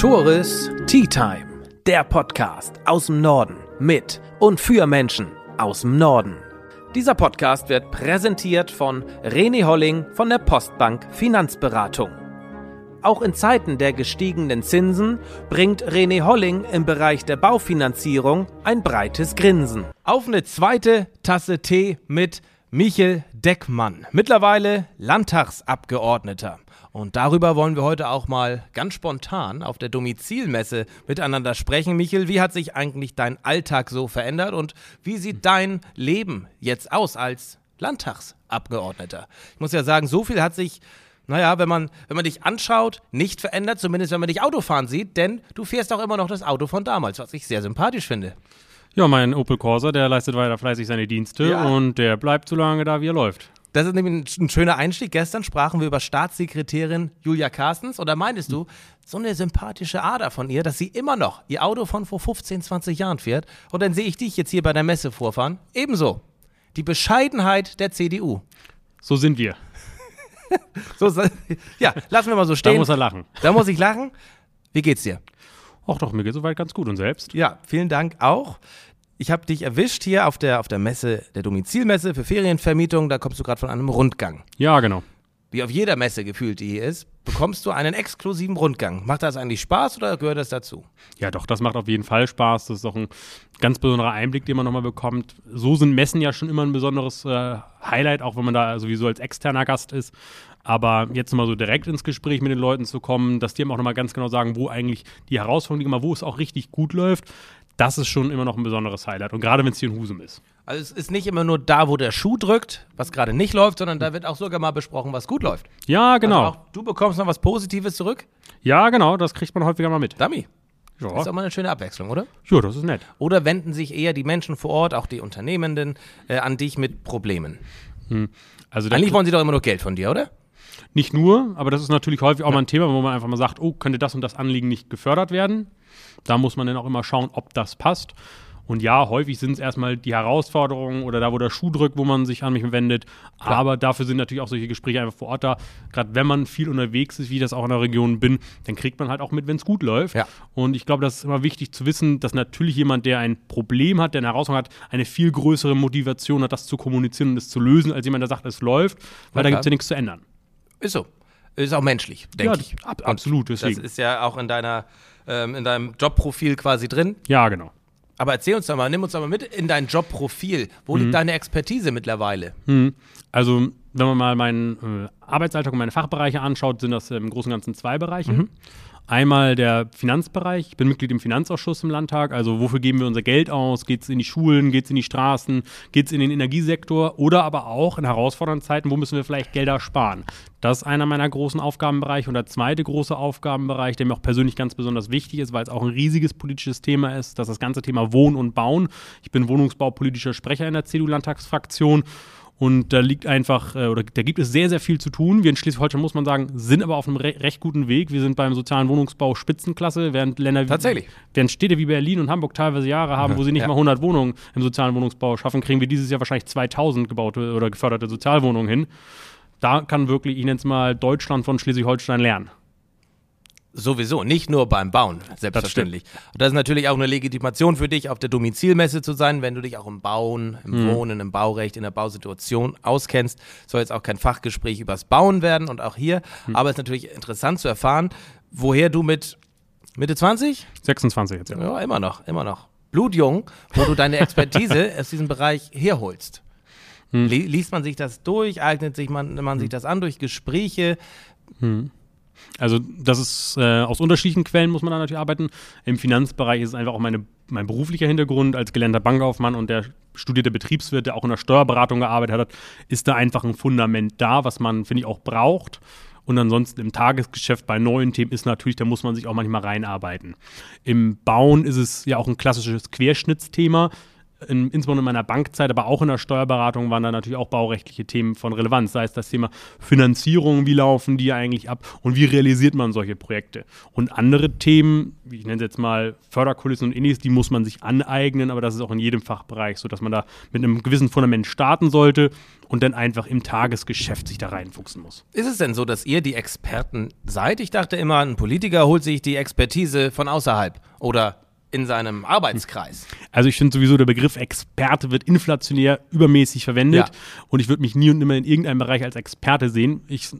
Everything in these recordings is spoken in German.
Tourist Tea Time, der Podcast aus dem Norden mit und für Menschen aus dem Norden. Dieser Podcast wird präsentiert von René Holling von der Postbank Finanzberatung. Auch in Zeiten der gestiegenen Zinsen bringt René Holling im Bereich der Baufinanzierung ein breites Grinsen. Auf eine zweite Tasse Tee mit Michel Deckmann, mittlerweile Landtagsabgeordneter. Und darüber wollen wir heute auch mal ganz spontan auf der Domizilmesse miteinander sprechen. Michel, wie hat sich eigentlich dein Alltag so verändert und wie sieht dein Leben jetzt aus als Landtagsabgeordneter? Ich muss ja sagen, so viel hat sich naja, wenn man, wenn man dich anschaut, nicht verändert, zumindest wenn man dich Autofahren sieht, denn du fährst auch immer noch das Auto von damals, was ich sehr sympathisch finde. Ja, mein Opel Corsa, der leistet weiter fleißig seine Dienste ja. und der bleibt so lange da, wie er läuft. Das ist nämlich ein, schöner Einstieg. Gestern sprachen wir über Staatssekretärin Julia Carstens. Oder meintest du, so eine sympathische Ader von ihr, dass sie immer noch ihr Auto von vor 15, 20 Jahren fährt? Und dann sehe ich dich jetzt hier bei der Messe vorfahren. Ebenso. Die Bescheidenheit der CDU. So sind wir. so, ja, lassen wir mal so stehen. Da muss er lachen. Da muss ich lachen. Wie geht's dir? Ach doch, mir geht soweit ganz gut und selbst? Ja, vielen Dank auch. Ich habe dich erwischt hier auf der, auf der Messe, der Domizilmesse für Ferienvermietung. Da kommst du gerade von einem Rundgang. Ja, genau. Wie auf jeder Messe gefühlt, die hier ist, bekommst du einen exklusiven Rundgang. Macht das eigentlich Spaß oder gehört das dazu? Ja, doch, das macht auf jeden Fall Spaß. Das ist auch ein ganz besonderer Einblick, den man nochmal bekommt. So sind Messen ja schon immer ein besonderes äh, Highlight, auch wenn man da sowieso als externer Gast ist. Aber jetzt mal so direkt ins Gespräch mit den Leuten zu kommen, dass die eben auch nochmal ganz genau sagen, wo eigentlich die Herausforderung liegt, wo es auch richtig gut läuft, das ist schon immer noch ein besonderes Highlight. Und gerade wenn es hier in Husum ist. Also es ist nicht immer nur da, wo der Schuh drückt, was gerade nicht läuft, sondern da wird auch sogar mal besprochen, was gut läuft. Ja, genau. Also du bekommst noch was Positives zurück? Ja, genau, das kriegt man häufiger mal mit. Dummy. Ja. Das ist auch mal eine schöne Abwechslung, oder? Ja, das ist nett. Oder wenden sich eher die Menschen vor Ort, auch die Unternehmenden, äh, an dich mit Problemen? Hm. Also Eigentlich wollen sie doch immer nur Geld von dir, oder? Nicht nur, aber das ist natürlich häufig auch ja. mal ein Thema, wo man einfach mal sagt, oh, könnte das und das Anliegen nicht gefördert werden? Da muss man dann auch immer schauen, ob das passt. Und ja, häufig sind es erstmal die Herausforderungen oder da, wo der Schuh drückt, wo man sich an mich wendet. Klar. Aber dafür sind natürlich auch solche Gespräche einfach vor Ort da. Gerade wenn man viel unterwegs ist, wie ich das auch in der Region bin, dann kriegt man halt auch mit, wenn es gut läuft. Ja. Und ich glaube, das ist immer wichtig zu wissen, dass natürlich jemand, der ein Problem hat, der eine Herausforderung hat, eine viel größere Motivation hat, das zu kommunizieren und es zu lösen, als jemand, der sagt, es läuft, weil ja, da gibt es ja nichts zu ändern. Ist so. Ist auch menschlich, denke ja, ich. Ab, absolut. Deswegen. Das ist ja auch in deiner ähm, in deinem Jobprofil quasi drin. Ja, genau. Aber erzähl uns doch mal, nimm uns doch mal mit in dein Jobprofil. Wo mhm. liegt deine Expertise mittlerweile? Mhm. Also, wenn man mal meinen äh, Arbeitsalltag und meine Fachbereiche anschaut, sind das im Großen und Ganzen zwei Bereiche. Mhm. Einmal der Finanzbereich. Ich bin Mitglied im Finanzausschuss im Landtag. Also wofür geben wir unser Geld aus? Geht es in die Schulen? Geht es in die Straßen? Geht es in den Energiesektor? Oder aber auch in herausfordernden Zeiten, wo müssen wir vielleicht Gelder sparen? Das ist einer meiner großen Aufgabenbereiche. Und der zweite große Aufgabenbereich, der mir auch persönlich ganz besonders wichtig ist, weil es auch ein riesiges politisches Thema ist, das ist das ganze Thema Wohnen und Bauen. Ich bin wohnungsbaupolitischer Sprecher in der CDU-Landtagsfraktion. Und da liegt einfach, äh, oder da gibt es sehr, sehr viel zu tun. Wir in Schleswig-Holstein, muss man sagen, sind aber auf einem re recht guten Weg. Wir sind beim sozialen Wohnungsbau Spitzenklasse, während Länder Tatsächlich. Wie, während Städte wie Berlin und Hamburg teilweise Jahre haben, wo sie nicht ja. mal 100 Wohnungen im sozialen Wohnungsbau schaffen, kriegen wir dieses Jahr wahrscheinlich 2000 gebaute oder geförderte Sozialwohnungen hin. Da kann wirklich, ich nenne es mal, Deutschland von Schleswig-Holstein lernen. Sowieso, nicht nur beim Bauen, selbstverständlich. Das und das ist natürlich auch eine Legitimation für dich, auf der Domizilmesse zu sein, wenn du dich auch im Bauen, im mhm. Wohnen, im Baurecht, in der Bausituation auskennst. Soll jetzt auch kein Fachgespräch übers Bauen werden und auch hier. Mhm. Aber es ist natürlich interessant zu erfahren, woher du mit Mitte 20? 26 jetzt, ja. Ja, immer noch, immer noch. Blutjung, wo du deine Expertise aus diesem Bereich herholst. Mhm. Liest man sich das durch, eignet sich man, man sich hm. das an durch Gespräche? Mhm. Also das ist äh, aus unterschiedlichen Quellen muss man da natürlich arbeiten. Im Finanzbereich ist es einfach auch meine, mein beruflicher Hintergrund als gelernter Bankaufmann und der studierte Betriebswirt, der auch in der Steuerberatung gearbeitet hat, ist da einfach ein Fundament da, was man, finde ich, auch braucht. Und ansonsten im Tagesgeschäft bei neuen Themen ist natürlich, da muss man sich auch manchmal reinarbeiten. Im Bauen ist es ja auch ein klassisches Querschnittsthema. In, insbesondere in meiner Bankzeit, aber auch in der Steuerberatung waren da natürlich auch baurechtliche Themen von Relevanz. Sei es das Thema Finanzierung, wie laufen die eigentlich ab und wie realisiert man solche Projekte. Und andere Themen, wie ich nenne es jetzt mal Förderkulissen und ähnliches, die muss man sich aneignen, aber das ist auch in jedem Fachbereich so, dass man da mit einem gewissen Fundament starten sollte und dann einfach im Tagesgeschäft sich da reinfuchsen muss. Ist es denn so, dass ihr die Experten seid? Ich dachte immer, ein Politiker holt sich die Expertise von außerhalb oder in seinem Arbeitskreis. Also ich finde sowieso, der Begriff Experte wird inflationär übermäßig verwendet ja. und ich würde mich nie und immer in irgendeinem Bereich als Experte sehen. Ich,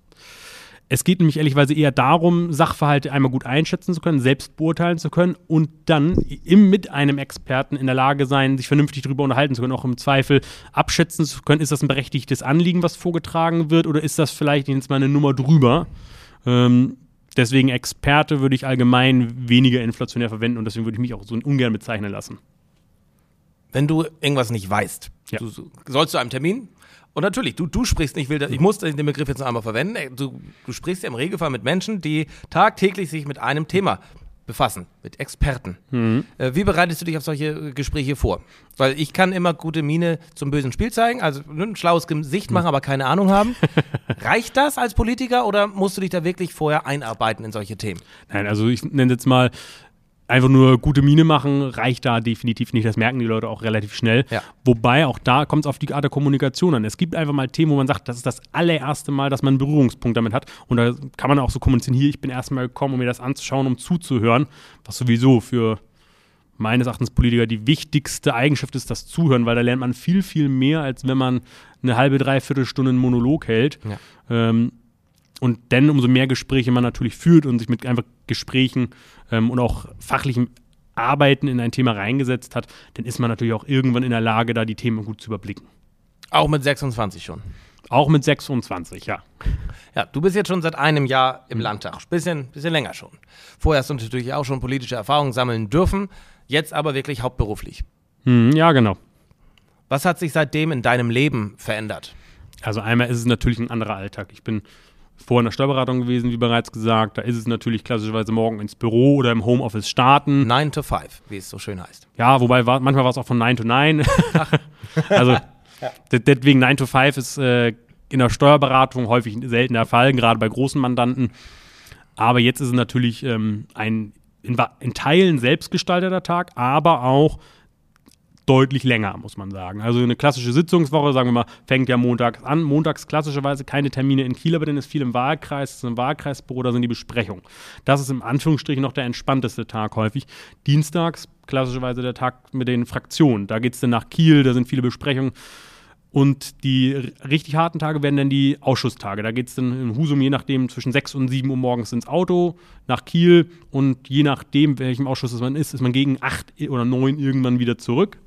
es geht nämlich ehrlicherweise eher darum, Sachverhalte einmal gut einschätzen zu können, selbst beurteilen zu können und dann im, mit einem Experten in der Lage sein, sich vernünftig darüber unterhalten zu können, auch im Zweifel abschätzen zu können, ist das ein berechtigtes Anliegen, was vorgetragen wird oder ist das vielleicht jetzt mal eine Nummer drüber? Ähm, deswegen Experte würde ich allgemein weniger inflationär verwenden und deswegen würde ich mich auch so ungern bezeichnen lassen. Wenn du irgendwas nicht weißt, ja. du, sollst du einem Termin und natürlich, du, du sprichst, ich, will, ich muss den Begriff jetzt noch einmal verwenden, du, du sprichst ja im Regelfall mit Menschen, die tagtäglich sich mit einem Thema befassen, mit Experten. Mhm. Äh, wie bereitest du dich auf solche Gespräche vor? Weil ich kann immer gute Miene zum bösen Spiel zeigen, also ne, ein schlaues Gesicht machen, mhm. aber keine Ahnung haben. Reicht das als Politiker oder musst du dich da wirklich vorher einarbeiten in solche Themen? Nein, also ich nenne jetzt mal einfach nur gute Miene machen reicht da definitiv nicht. Das merken die Leute auch relativ schnell. Ja. Wobei auch da kommt es auf die Art der Kommunikation an. Es gibt einfach mal Themen, wo man sagt, das ist das allererste Mal, dass man einen Berührungspunkt damit hat. Und da kann man auch so kommunizieren, hier, ich bin erstmal gekommen, um mir das anzuschauen, um zuzuhören, was sowieso für meines Erachtens Politiker die wichtigste Eigenschaft ist, das Zuhören, weil da lernt man viel, viel mehr, als wenn man eine halbe, dreiviertel Stunde einen Monolog hält. Ja. Ähm, und dann umso mehr Gespräche man natürlich führt und sich mit einfach Gesprächen ähm, und auch fachlichem Arbeiten in ein Thema reingesetzt hat, dann ist man natürlich auch irgendwann in der Lage, da die Themen gut zu überblicken. Auch mit 26 schon. Auch mit 26, ja. Ja, du bist jetzt schon seit einem Jahr im Landtag. Bisschen, bisschen länger schon. Vorher hast du natürlich auch schon politische Erfahrungen sammeln dürfen, jetzt aber wirklich hauptberuflich. Hm, ja, genau. Was hat sich seitdem in deinem Leben verändert? Also einmal ist es natürlich ein anderer Alltag. Ich bin vorher in der Steuerberatung gewesen, wie bereits gesagt. Da ist es natürlich klassischerweise morgen ins Büro oder im Homeoffice starten. 9 to 5, wie es so schön heißt. Ja, wobei war, manchmal war es auch von 9 to 9. also ja. deswegen 9 to 5 ist äh, in der Steuerberatung häufig selten der Fall, gerade bei großen Mandanten. Aber jetzt ist es natürlich ähm, ein in, in Teilen selbstgestalteter Tag, aber auch deutlich länger, muss man sagen. Also eine klassische Sitzungswoche, sagen wir mal, fängt ja montags an. Montags klassischerweise keine Termine in Kiel, aber dann ist viel im Wahlkreis, ist im Wahlkreisbüro, da sind die Besprechungen. Das ist im Anführungsstrichen noch der entspannteste Tag häufig. Dienstags klassischerweise der Tag mit den Fraktionen. Da geht es dann nach Kiel, da sind viele Besprechungen. Und die richtig harten Tage werden dann die Ausschusstage. Da geht es dann in Husum je nachdem zwischen 6 und 7 Uhr morgens ins Auto nach Kiel und je nachdem, welchem Ausschuss man ist, ist man gegen 8 oder 9 irgendwann wieder zurück.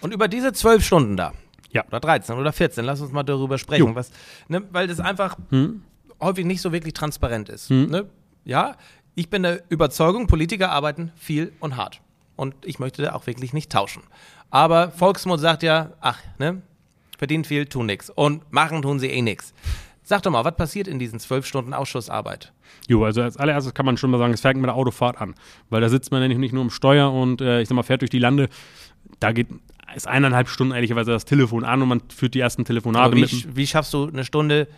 Und über diese zwölf Stunden da, ja. oder 13 oder 14, lass uns mal darüber sprechen, was, ne, weil das einfach hm. häufig nicht so wirklich transparent ist. Hm. Ne? Ja, ich bin der Überzeugung, Politiker arbeiten viel und hart. Und ich möchte da auch wirklich nicht tauschen. Aber Volksmund sagt ja, ach, ne, verdient viel, tun nichts. Und machen tun sie eh nichts. Sag doch mal, was passiert in diesen zwölf Stunden Ausschussarbeit? Jo, also als allererstes kann man schon mal sagen, es fängt mit der Autofahrt an. Weil da sitzt man nämlich nicht nur im Steuer und äh, ich sag mal, fährt durch die Lande. Da geht ist eineinhalb Stunden ehrlicherweise das Telefon an und man führt die ersten Telefonate. Wie, wie schaffst du eine Stunde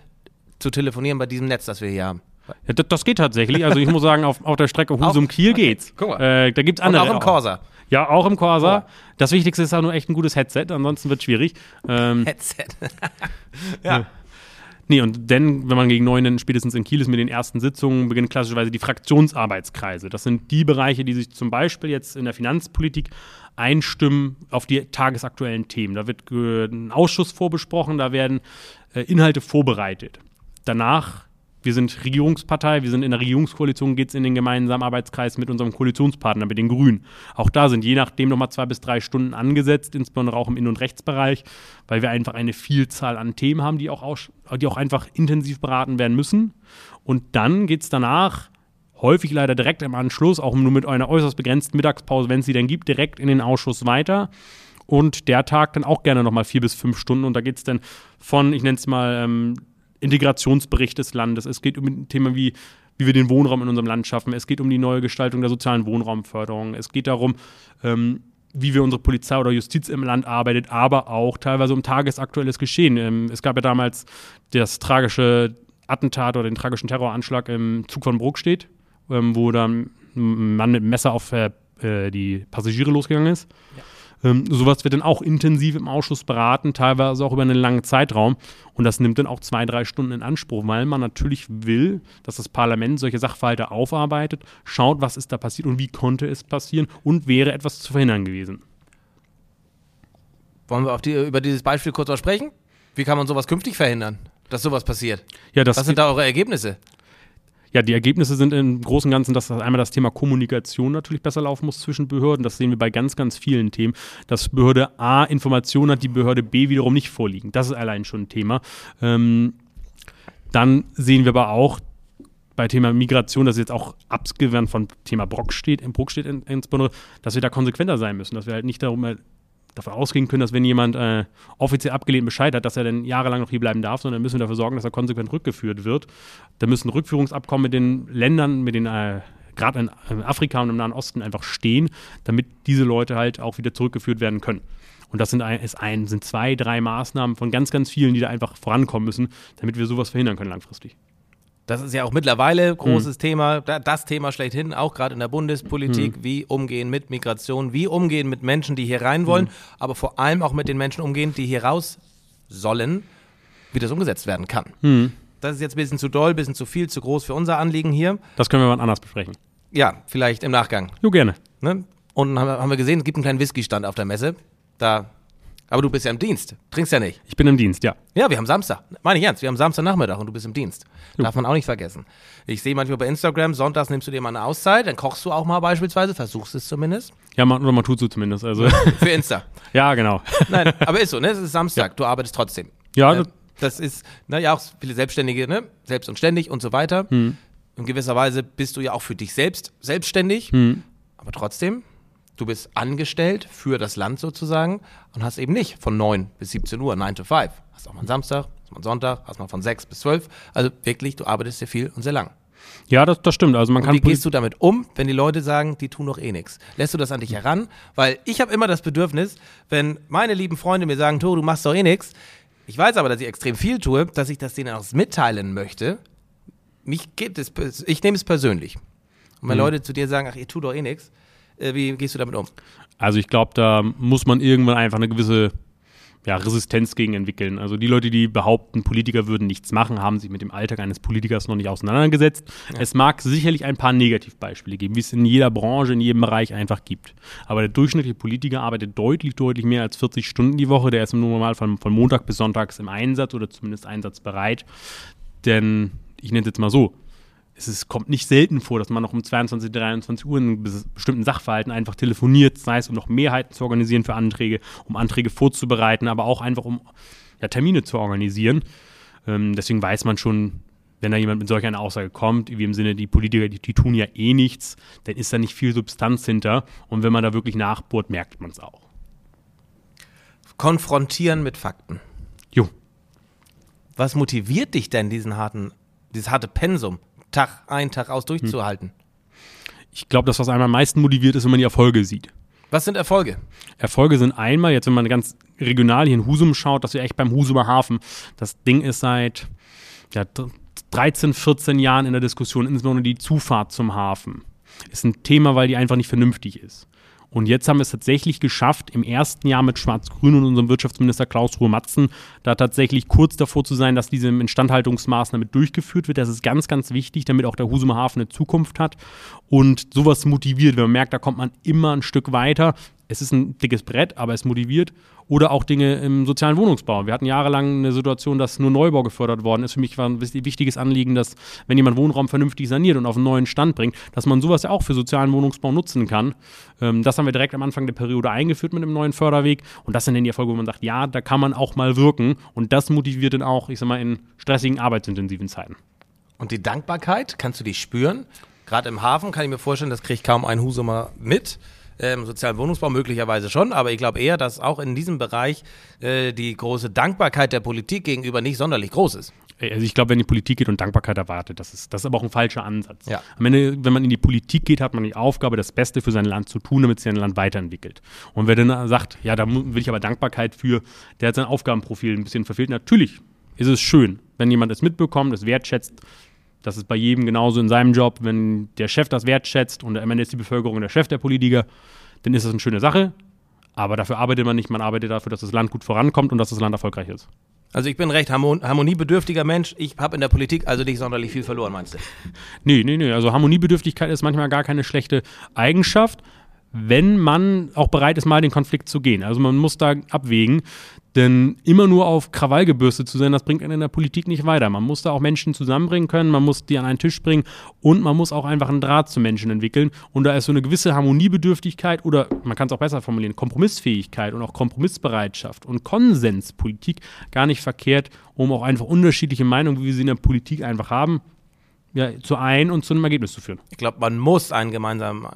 zu telefonieren bei diesem Netz, das wir hier haben? Ja, das, das, geht tatsächlich. Also ich muss sagen, auf, auf der Strecke Husum-Kiel okay. geht's. Guck mal. Äh, da gibt's andere. Und auch im Corsa. Ja, auch im Corsa. Das Wichtigste ist auch nur echt ein gutes Headset, ansonsten wird es schwierig. Ähm, Headset. ja. ja. Nee, und dann, wenn man gegen neun spätestens in Kiel ist mit den ersten Sitzungen, beginnen klassischerweise die Fraktionsarbeitskreise. Das sind die Bereiche, die sich zum Beispiel jetzt in der Finanzpolitik einstimmen auf die tagesaktuellen Themen. Da wird ein Ausschuss vorbesprochen, da werden äh, Inhalte vorbereitet. Danach wir sind Regierungspartei, wir sind in der Regierungskoalition, geht es in den gemeinsamen Arbeitskreis mit unserem Koalitionspartner, mit den Grünen. Auch da sind je nachdem nochmal zwei bis drei Stunden angesetzt, insbesondere auch im Innen- und Rechtsbereich, weil wir einfach eine Vielzahl an Themen haben, die auch, die auch einfach intensiv beraten werden müssen. Und dann geht es danach häufig leider direkt im Anschluss, auch nur mit einer äußerst begrenzten Mittagspause, wenn es sie denn gibt, direkt in den Ausschuss weiter. Und der Tag dann auch gerne nochmal vier bis fünf Stunden. Und da geht es dann von, ich nenne es mal, ähm, Integrationsbericht des Landes. Es geht um ein Thema wie, wie wir den Wohnraum in unserem Land schaffen. Es geht um die neue Gestaltung der sozialen Wohnraumförderung. Es geht darum, ähm, wie wir unsere Polizei oder Justiz im Land arbeitet, aber auch teilweise um tagesaktuelles Geschehen. Ähm, es gab ja damals das tragische Attentat oder den tragischen Terroranschlag im Zug von Bruckstedt, ähm, wo dann ein Mann mit einem Messer auf äh, äh, die Passagiere losgegangen ist. Ja. Ähm, sowas wird dann auch intensiv im Ausschuss beraten, teilweise auch über einen langen Zeitraum. Und das nimmt dann auch zwei, drei Stunden in Anspruch, weil man natürlich will, dass das Parlament solche Sachverhalte aufarbeitet, schaut, was ist da passiert und wie konnte es passieren und wäre etwas zu verhindern gewesen. Wollen wir die, über dieses Beispiel kurz mal sprechen? Wie kann man sowas künftig verhindern, dass sowas passiert? Ja, was sind da eure Ergebnisse? Ja, die Ergebnisse sind im Großen und Ganzen, dass einmal das Thema Kommunikation natürlich besser laufen muss zwischen Behörden. Das sehen wir bei ganz, ganz vielen Themen. Dass Behörde A Informationen hat, die Behörde B wiederum nicht vorliegen. Das ist allein schon ein Thema. Ähm, dann sehen wir aber auch bei Thema Migration, das jetzt auch abgewandt von Thema Brock steht, im Bruck steht insbesondere, dass wir da konsequenter sein müssen, dass wir halt nicht darum davon ausgehen können, dass wenn jemand äh, offiziell abgelehnt Bescheid hat, dass er dann jahrelang noch hier bleiben darf, sondern müssen wir dafür sorgen, dass er konsequent rückgeführt wird. Da müssen Rückführungsabkommen mit den Ländern, mit den äh, gerade in Afrika und im Nahen Osten einfach stehen, damit diese Leute halt auch wieder zurückgeführt werden können. Und das sind, ist ein, sind zwei, drei Maßnahmen von ganz, ganz vielen, die da einfach vorankommen müssen, damit wir sowas verhindern können langfristig. Das ist ja auch mittlerweile großes hm. Thema, das Thema schlechthin, auch gerade in der Bundespolitik, hm. wie umgehen mit Migration, wie umgehen mit Menschen, die hier rein wollen, hm. aber vor allem auch mit den Menschen umgehen, die hier raus sollen, wie das umgesetzt werden kann. Hm. Das ist jetzt ein bisschen zu doll, ein bisschen zu viel, zu groß für unser Anliegen hier. Das können wir mal anders besprechen. Ja, vielleicht im Nachgang. Jo, gerne. Ne? Und haben wir, haben wir gesehen, es gibt einen kleinen Whisky-Stand auf der Messe. Da aber du bist ja im Dienst. Trinkst ja nicht. Ich bin im Dienst, ja. Ja, wir haben Samstag. Meine ich ernst, wir haben Samstagnachmittag und du bist im Dienst. Jo. Darf man auch nicht vergessen. Ich sehe manchmal bei Instagram, sonntags nimmst du dir mal eine Auszeit, dann kochst du auch mal beispielsweise, versuchst es zumindest. Ja, man, oder man tut so zumindest. Also. Für Insta. ja, genau. Nein, aber ist so, ne? Es ist Samstag, ja. du arbeitest trotzdem. Ja, äh, das ist, naja, auch viele Selbstständige, ne? Selbst und ständig und so weiter. Hm. In gewisser Weise bist du ja auch für dich selbst selbstständig, hm. aber trotzdem Du bist angestellt für das Land sozusagen und hast eben nicht von 9 bis 17 Uhr, 9 to 5. Hast auch mal einen Samstag, hast mal einen Sonntag, hast mal von 6 bis 12. Also wirklich, du arbeitest sehr viel und sehr lang. Ja, das, das stimmt. Also man und kann wie gehst du damit um, wenn die Leute sagen, die tun doch eh nichts? Lässt du das an dich heran? Weil ich habe immer das Bedürfnis, wenn meine lieben Freunde mir sagen, du machst doch eh nichts, ich weiß aber, dass ich extrem viel tue, dass ich das denen auch mitteilen möchte. Mich geht es, ich nehme es persönlich. Und wenn mhm. Leute zu dir sagen, ach, ihr tut doch eh nichts, wie gehst du damit um? Also ich glaube, da muss man irgendwann einfach eine gewisse ja, Resistenz gegen entwickeln. Also die Leute, die behaupten, Politiker würden nichts machen, haben sich mit dem Alltag eines Politikers noch nicht auseinandergesetzt. Ja. Es mag sicherlich ein paar Negativbeispiele geben, wie es in jeder Branche, in jedem Bereich einfach gibt. Aber der durchschnittliche Politiker arbeitet deutlich, deutlich mehr als 40 Stunden die Woche. Der ist im Normalfall von, von Montag bis Sonntags im Einsatz oder zumindest einsatzbereit. Denn ich nenne es jetzt mal so, es ist, kommt nicht selten vor, dass man noch um 22, 23 Uhr in bestimmten Sachverhalten einfach telefoniert, sei es um noch Mehrheiten zu organisieren für Anträge, um Anträge vorzubereiten, aber auch einfach um ja, Termine zu organisieren. Ähm, deswegen weiß man schon, wenn da jemand mit solch einer Aussage kommt, wie im Sinne, die Politiker, die, die tun ja eh nichts, dann ist da nicht viel Substanz hinter. Und wenn man da wirklich nachbohrt, merkt man es auch. Konfrontieren mit Fakten. Jo. Was motiviert dich denn, diesen harten, dieses harte Pensum Tag ein, Tag aus durchzuhalten? Ich glaube, das, was einmal am meisten motiviert, ist, wenn man die Erfolge sieht. Was sind Erfolge? Erfolge sind einmal, jetzt wenn man ganz regional hier in Husum schaut, dass wir echt beim Husumer Hafen, das Ding ist seit ja, 13, 14 Jahren in der Diskussion, insbesondere die Zufahrt zum Hafen. Ist ein Thema, weil die einfach nicht vernünftig ist. Und jetzt haben wir es tatsächlich geschafft, im ersten Jahr mit Schwarz-Grün und unserem Wirtschaftsminister Klaus Ruhe-Matzen da tatsächlich kurz davor zu sein, dass diese Instandhaltungsmaßnahme durchgeführt wird. Das ist ganz, ganz wichtig, damit auch der Husumer Hafen eine Zukunft hat. Und sowas motiviert, wenn man merkt, da kommt man immer ein Stück weiter es ist ein dickes Brett, aber es motiviert. Oder auch Dinge im sozialen Wohnungsbau. Wir hatten jahrelang eine Situation, dass nur Neubau gefördert worden ist. Für mich war ein wichtiges Anliegen, dass, wenn jemand Wohnraum vernünftig saniert und auf einen neuen Stand bringt, dass man sowas ja auch für sozialen Wohnungsbau nutzen kann. Ähm, das haben wir direkt am Anfang der Periode eingeführt mit dem neuen Förderweg. Und das sind dann die Erfolge, wo man sagt, ja, da kann man auch mal wirken. Und das motiviert dann auch, ich sag mal, in stressigen, arbeitsintensiven Zeiten. Und die Dankbarkeit, kannst du die spüren? Gerade im Hafen kann ich mir vorstellen, das kriegt kaum ein Husumer mit ähm, sozialen Wohnungsbau möglicherweise schon, aber ich glaube eher, dass auch in diesem Bereich äh, die große Dankbarkeit der Politik gegenüber nicht sonderlich groß ist. Also ich glaube, wenn die Politik geht und Dankbarkeit erwartet, das ist, das ist aber auch ein falscher Ansatz. Ja. Am Ende, wenn man in die Politik geht, hat man die Aufgabe, das Beste für sein Land zu tun, damit sich sein Land weiterentwickelt. Und wer dann sagt, ja, da will ich aber Dankbarkeit für, der hat sein Aufgabenprofil ein bisschen verfehlt. Natürlich ist es schön, wenn jemand es mitbekommt, es wertschätzt. Das ist bei jedem genauso in seinem Job. Wenn der Chef das wertschätzt und am Ende ist die Bevölkerung der Chef der Politiker, dann ist das eine schöne Sache. Aber dafür arbeitet man nicht, man arbeitet dafür, dass das Land gut vorankommt und dass das Land erfolgreich ist. Also ich bin ein recht harmon harmoniebedürftiger Mensch. Ich habe in der Politik also nicht sonderlich viel verloren, meinst du? Nee, nee, nee. Also Harmoniebedürftigkeit ist manchmal gar keine schlechte Eigenschaft, wenn man auch bereit ist, mal den Konflikt zu gehen. Also man muss da abwägen. Denn immer nur auf Krawall gebürstet zu sein, das bringt einen in der Politik nicht weiter. Man muss da auch Menschen zusammenbringen können, man muss die an einen Tisch bringen und man muss auch einfach einen Draht zu Menschen entwickeln. Und da ist so eine gewisse Harmoniebedürftigkeit oder man kann es auch besser formulieren, Kompromissfähigkeit und auch Kompromissbereitschaft und Konsenspolitik gar nicht verkehrt, um auch einfach unterschiedliche Meinungen, wie wir sie in der Politik einfach haben, ja, zu ein und zu einem Ergebnis zu führen. Ich glaube, man muss einen gemeinsamen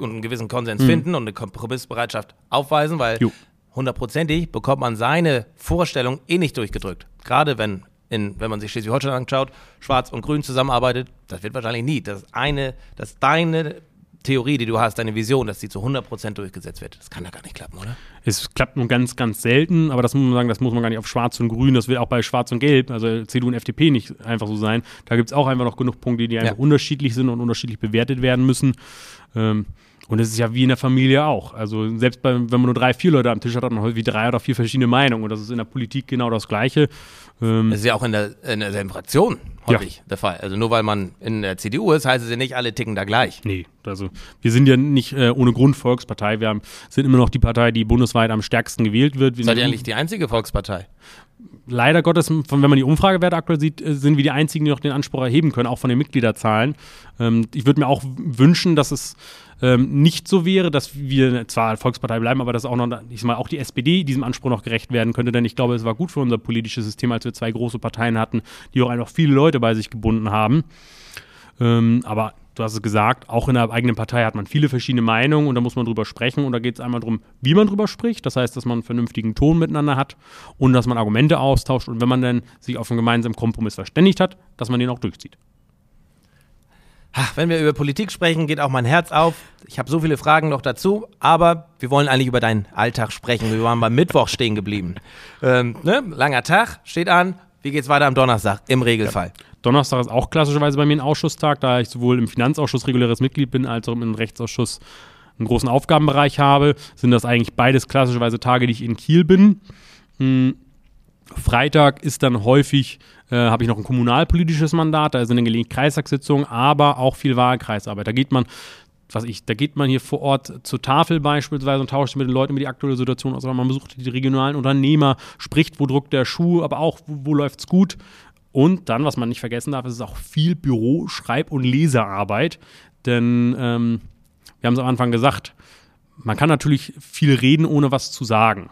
und einen gewissen Konsens mhm. finden und eine Kompromissbereitschaft aufweisen, weil jo hundertprozentig bekommt man seine Vorstellung eh nicht durchgedrückt. Gerade wenn, in, wenn man sich Schleswig-Holstein anschaut, Schwarz und Grün zusammenarbeitet, das wird wahrscheinlich nie. Das eine, dass deine Theorie, die du hast, deine Vision, dass die zu 100% durchgesetzt wird. Das kann ja gar nicht klappen, oder? Es klappt nur ganz, ganz selten, aber das muss man sagen, das muss man gar nicht auf Schwarz und Grün, das wird auch bei Schwarz und Gelb, also CDU und FDP nicht einfach so sein. Da gibt es auch einfach noch genug Punkte, die einfach ja. unterschiedlich sind und unterschiedlich bewertet werden müssen. Ähm, und es ist ja wie in der Familie auch. Also selbst bei, wenn man nur drei, vier Leute am Tisch hat, hat man häufig drei oder vier verschiedene Meinungen. Und das ist in der Politik genau das Gleiche. Ähm das ist ja auch in, der, in derselben Fraktion häufig ja. der Fall. Also nur weil man in der CDU ist, heißt es ja nicht, alle ticken da gleich. Nee, also wir sind ja nicht äh, ohne Grund Volkspartei. Wir haben, sind immer noch die Partei, die bundesweit am stärksten gewählt wird. Wir Seid ihr eigentlich die einzige Volkspartei? Leider Gottes, wenn man die Umfragewerte aktuell sieht, äh, sind wir die einzigen, die noch den Anspruch erheben können, auch von den Mitgliederzahlen. Ähm, ich würde mir auch wünschen, dass es ähm, nicht so wäre, dass wir zwar Volkspartei bleiben, aber dass auch noch, ich mal, auch die SPD diesem Anspruch noch gerecht werden könnte, denn ich glaube, es war gut für unser politisches System, als wir zwei große Parteien hatten, die auch einfach viele Leute bei sich gebunden haben. Ähm, aber du hast es gesagt, auch in der eigenen Partei hat man viele verschiedene Meinungen und da muss man drüber sprechen und da geht es einmal darum, wie man drüber spricht. Das heißt, dass man einen vernünftigen Ton miteinander hat und dass man Argumente austauscht und wenn man dann sich auf einen gemeinsamen Kompromiss verständigt hat, dass man den auch durchzieht. Ach, wenn wir über Politik sprechen, geht auch mein Herz auf. Ich habe so viele Fragen noch dazu, aber wir wollen eigentlich über deinen Alltag sprechen. Wir waren beim Mittwoch stehen geblieben. Ähm, ne? Langer Tag steht an. Wie geht's weiter am Donnerstag im Regelfall? Ja. Donnerstag ist auch klassischerweise bei mir ein Ausschusstag, da ich sowohl im Finanzausschuss reguläres Mitglied bin, als auch im Rechtsausschuss einen großen Aufgabenbereich habe. Sind das eigentlich beides klassischerweise Tage, die ich in Kiel bin. Hm. Freitag ist dann häufig, äh, habe ich noch ein kommunalpolitisches Mandat, da sind dann gelegentlich Kreistagssitzungen, aber auch viel Wahlkreisarbeit. Da geht man was ich, da geht man hier vor Ort zur Tafel beispielsweise und tauscht mit den Leuten über die aktuelle Situation aus, aber man besucht die regionalen Unternehmer, spricht, wo drückt der Schuh, aber auch, wo, wo läuft's gut. Und dann, was man nicht vergessen darf, ist auch viel Büro-, Schreib- und Lesearbeit. Denn ähm, wir haben es am Anfang gesagt, man kann natürlich viel reden, ohne was zu sagen.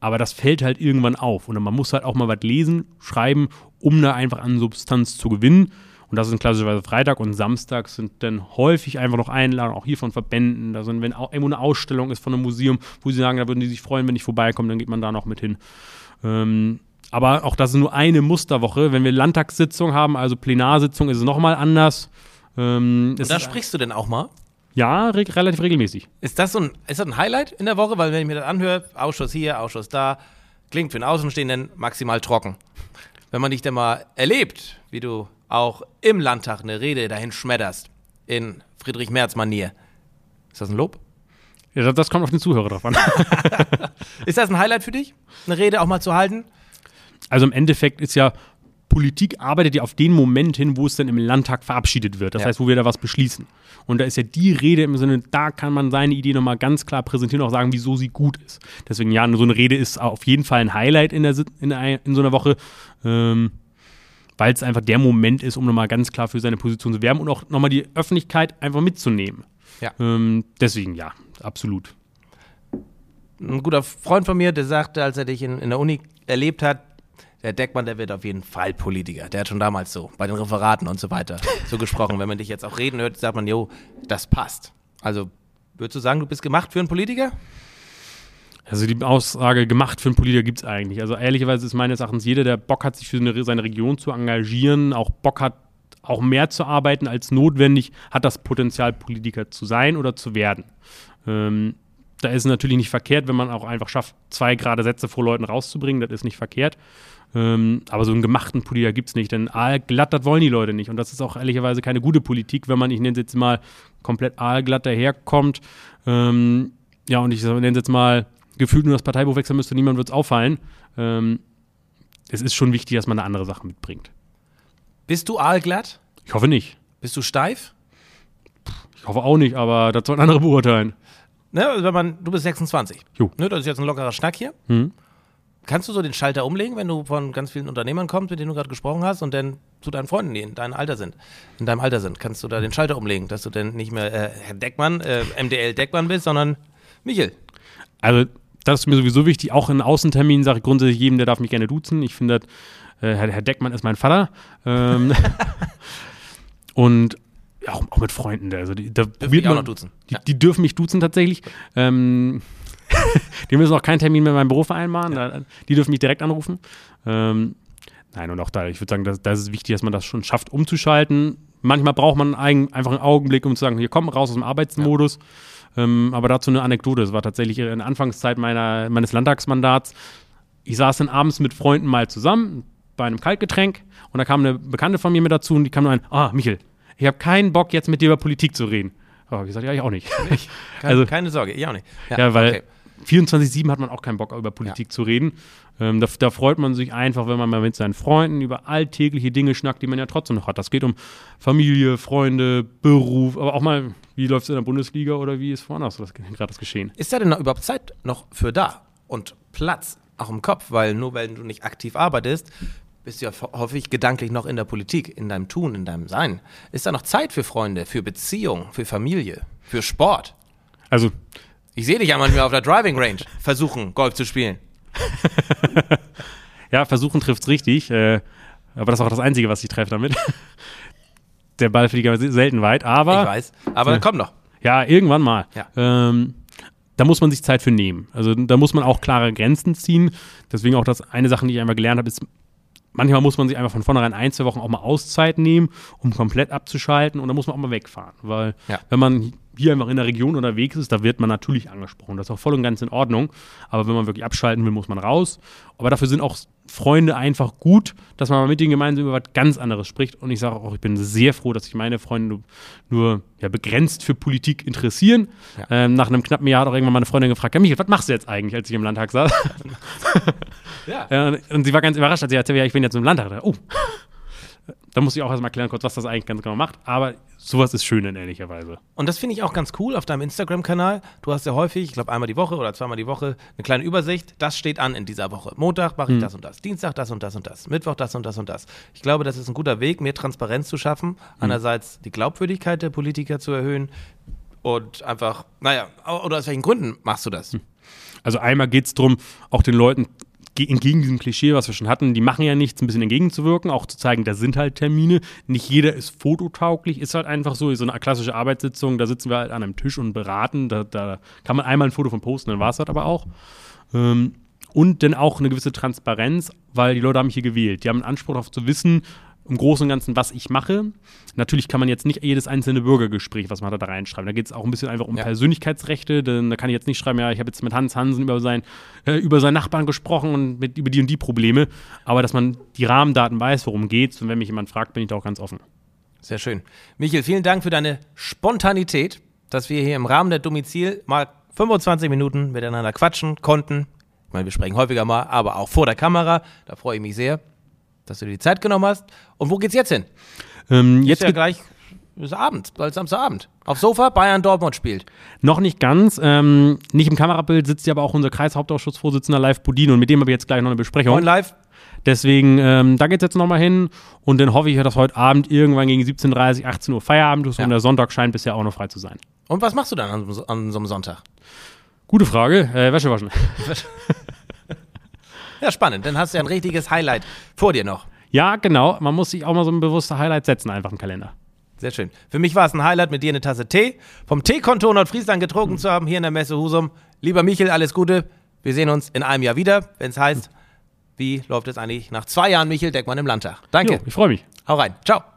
Aber das fällt halt irgendwann auf. Und man muss halt auch mal was lesen, schreiben, um da einfach an Substanz zu gewinnen. Und das sind klassischerweise Freitag und Samstag sind dann häufig einfach noch Einladungen, auch hier von Verbänden. Da sind, wenn auch irgendwo eine Ausstellung ist von einem Museum, wo sie sagen, da würden die sich freuen, wenn ich vorbeikomme, dann geht man da noch mit hin. Ähm, aber auch das ist nur eine Musterwoche. Wenn wir Landtagssitzung haben, also Plenarsitzung, ist es nochmal anders. Ähm, und da sprichst du denn auch mal? Ja, re relativ regelmäßig. Ist das so ein, ist das ein Highlight in der Woche? Weil wenn ich mir das anhöre, Ausschuss hier, Ausschuss da, klingt für einen Außenstehenden maximal trocken. Wenn man dich denn mal erlebt, wie du auch im Landtag eine Rede dahin schmetterst, in Friedrich-Merz-Manier, ist das ein Lob? Ja, das kommt auf den Zuhörer drauf an. ist das ein Highlight für dich, eine Rede auch mal zu halten? Also im Endeffekt ist ja Politik arbeitet ja auf den Moment hin, wo es dann im Landtag verabschiedet wird. Das ja. heißt, wo wir da was beschließen. Und da ist ja die Rede im Sinne, da kann man seine Idee nochmal ganz klar präsentieren und auch sagen, wieso sie gut ist. Deswegen, ja, so eine Rede ist auf jeden Fall ein Highlight in, der, in, in so einer Woche. Ähm, weil es einfach der Moment ist, um nochmal ganz klar für seine Position zu werben und auch nochmal die Öffentlichkeit einfach mitzunehmen. Ja. Ähm, deswegen ja, absolut. Ein guter Freund von mir, der sagte, als er dich in, in der Uni erlebt hat, der Deckmann, der wird auf jeden Fall Politiker. Der hat schon damals so bei den Referaten und so weiter so gesprochen. Wenn man dich jetzt auch reden hört, sagt man, jo, das passt. Also Würdest du sagen, du bist gemacht für einen Politiker? Also die Aussage gemacht für einen Politiker gibt es eigentlich. Also ehrlicherweise ist meines Erachtens jeder, der Bock hat, sich für eine, seine Region zu engagieren, auch Bock hat, auch mehr zu arbeiten als notwendig, hat das Potenzial, Politiker zu sein oder zu werden. Ähm, da ist es natürlich nicht verkehrt, wenn man auch einfach schafft, zwei gerade Sätze vor Leuten rauszubringen. Das ist nicht verkehrt. Ähm, aber so einen gemachten Politiker gibt es nicht, denn aalglatt, das wollen die Leute nicht. Und das ist auch ehrlicherweise keine gute Politik, wenn man, ich nenne es jetzt mal, komplett aalglatt daherkommt. Ähm, ja, und ich nenne es jetzt mal, gefühlt nur das Parteibuch wechseln müsste, niemand wird es auffallen. Ähm, es ist schon wichtig, dass man eine andere Sache mitbringt. Bist du aalglatt? Ich hoffe nicht. Bist du steif? Ich hoffe auch nicht, aber das sollen andere beurteilen. Ne, wenn man, du bist 26. Jo. Ne, das ist jetzt ein lockerer Schnack hier. Hm. Kannst du so den Schalter umlegen, wenn du von ganz vielen Unternehmern kommst, mit denen du gerade gesprochen hast und dann zu deinen Freunden, die in deinem Alter sind, in deinem Alter sind, kannst du da den Schalter umlegen, dass du dann nicht mehr äh, Herr Deckmann, äh, MDL Deckmann bist, sondern Michel. Also, das ist mir sowieso wichtig. Auch in Außenterminen sage ich grundsätzlich jedem, der darf mich gerne duzen. Ich finde, äh, Herr, Deckmann ist mein Vater. Ähm, und auch, auch mit Freunden. Also die, da die auch man- noch duzen? Die, Ja. die dürfen mich duzen tatsächlich. Ähm, die müssen auch keinen Termin mit meinem Büro vereinbaren. Da- Die dürfen mich direkt anrufen. Ähm, nein, und auch da, ich würde sagen, da das ist wichtig, dass man das schon schafft, umzuschalten. Manchmal braucht man einen, einfach einen Augenblick, um zu sagen, hier komm raus aus dem Arbeitsmodus. Ähm, aber dazu eine Anekdote. Es war tatsächlich in der Anfangszeit meiner, meines Landtagsmandats. Ich saß dann abends mit Freunden mal zusammen bei einem Kaltgetränk und da kam eine Bekannte von mir mit dazu und die kam nur ein, ah, Michel, ich habe keinen Bock, jetzt mit dir über Politik zu reden. Oh, ich gesagt, ja, ich auch nicht. Keine, Also- keine Sorge, ich auch nicht. Ja, weil okay. 24-7 hat man auch keinen Bock, über Politik zu reden. Ähm, da, da freut man sich einfach, wenn man mal mit seinen Freunden über alltägliche Dinge schnackt, die man ja trotzdem noch hat. Das geht um Familie, Freunde, Beruf, aber auch mal, wie läuft es in der Bundesliga oder wie ist woanders gerade das Geschehen. Ist da denn noch überhaupt Zeit noch für da und Platz, auch im Kopf? Weil nur wenn du nicht aktiv arbeitest, bist du ja ho- häufig gedanklich noch in der Politik, in deinem Tun, in deinem Sein. Ist da noch Zeit für Freunde, für Beziehung, für Familie, für Sport? Also, Ich sehe dich ja manchmal auf der Driving Range versuchen, Golf zu spielen. ja, versuchen trifft's richtig, äh, aber das ist auch das Einzige, was ich treffe damit. der Ball fliegt aber selten weit, aber Ich weiß. Aber komm noch. Ja, irgendwann mal. Ja. Ähm, da muss man sich Zeit für nehmen. Also da muss man auch klare Grenzen ziehen. Deswegen auch das eine Sache, die ich einmal gelernt habe, ist, manchmal muss man sich einfach von vornherein ein, zwei Wochen auch mal Auszeit nehmen, um komplett abzuschalten und da muss man auch mal wegfahren. Weil Ja. wenn man hier einfach in der Region unterwegs ist, da wird man natürlich angesprochen. Das ist auch voll und ganz in Ordnung. Aber wenn man wirklich abschalten will, muss man raus. Aber dafür sind auch Freunde einfach gut, dass man mal mit denen gemeinsam über was ganz anderes spricht. Und ich sage auch, ich bin sehr froh, dass sich meine Freunde nur, nur ja, begrenzt für Politik interessieren. Ja. Ähm, nach einem knappen Jahr hat auch irgendwann meine Freundin gefragt, ja, Michael, was machst du jetzt eigentlich, als ich im Landtag saß? Ja. Und sie war ganz überrascht, als sie erzählte, ja, ich bin jetzt im Landtag. Oh. Da muss ich auch erstmal klären, kurz, was das eigentlich ganz genau macht. Aber sowas ist schön, in ehrlicherweise. Und das finde ich auch ganz cool auf deinem Instagram-Kanal. Du hast ja häufig, ich glaube einmal die Woche oder zweimal die Woche, eine kleine Übersicht. Das steht an in dieser Woche. Montag mache ich das und das. Dienstag das und das und das. Mittwoch das und das und das. Ich glaube, das ist ein guter Weg, mehr Transparenz zu schaffen. Einerseits die Glaubwürdigkeit der Politiker zu erhöhen und einfach, naja, oder aus welchen Gründen machst du das? Also einmal geht es darum, auch den Leuten entgegen diesem Klischee, was wir schon hatten, die machen ja nichts, ein bisschen entgegenzuwirken, auch zu zeigen, da sind halt Termine. Nicht jeder ist fototauglich, ist halt einfach so. So eine klassische Arbeitssitzung, da sitzen wir halt an einem Tisch und beraten. Da, da kann man einmal ein Foto von posten, dann war es das aber auch. Ähm, und dann auch eine gewisse Transparenz, weil die Leute haben mich hier gewählt. Die haben einen Anspruch darauf zu wissen, im Großen und Ganzen, was ich mache. Natürlich kann man jetzt nicht jedes einzelne Bürgergespräch, was man da, da reinschreiben. Da geht es auch ein bisschen einfach um Ja. Persönlichkeitsrechte. Denn da kann ich jetzt nicht schreiben, ja, ich habe jetzt mit Hans Hansen über, sein, äh, über seinen Nachbarn gesprochen und mit, über die und die Probleme. Aber dass man die Rahmendaten weiß, worum geht Und wenn mich jemand fragt, bin ich da auch ganz offen. Sehr schön. Michael, vielen Dank für deine Spontanität, dass wir hier im Rahmen der Domizil mal 25 Minuten miteinander quatschen konnten. Ich meine, wir sprechen häufiger mal, aber auch vor der Kamera. Da freue ich mich sehr, dass du dir die Zeit genommen hast. Und wo geht's jetzt hin? Ähm, Jetzt ja gleich ist Abend, bald Samstagabend. Auf Sofa, Bayern Dortmund spielt. noch nicht ganz. Ähm, nicht im Kamerabild sitzt ja aber auch unser Kreishauptausschussvorsitzender Live Budin und mit dem habe ich jetzt gleich noch eine Besprechung. Moin live. Deswegen, ähm, da geht es jetzt nochmal hin und dann hoffe ich, dass heute Abend irgendwann gegen 17.30 18 Uhr Feierabend ist Ja. und der Sonntag scheint bisher auch noch frei zu sein. Und was machst du dann an, so- an so einem Sonntag? Gute Frage. Äh, Wäsche waschen. Ja, spannend. Dann hast du ja ein richtiges Highlight vor dir noch. Ja, genau. Man muss sich auch mal so ein bewusster Highlight setzen, einfach im Kalender. Sehr schön. Für mich war es ein Highlight, mit dir eine Tasse Tee vom Teekonto Nordfriesland getrunken mhm. zu haben, hier in der Messe Husum. Lieber Michel, alles Gute. Wir sehen uns in einem Jahr wieder, wenn es heißt, wie läuft es eigentlich nach zwei Jahren Michel Deckmann im Landtag. Danke. Jo, ich freue mich. Hau rein. Ciao.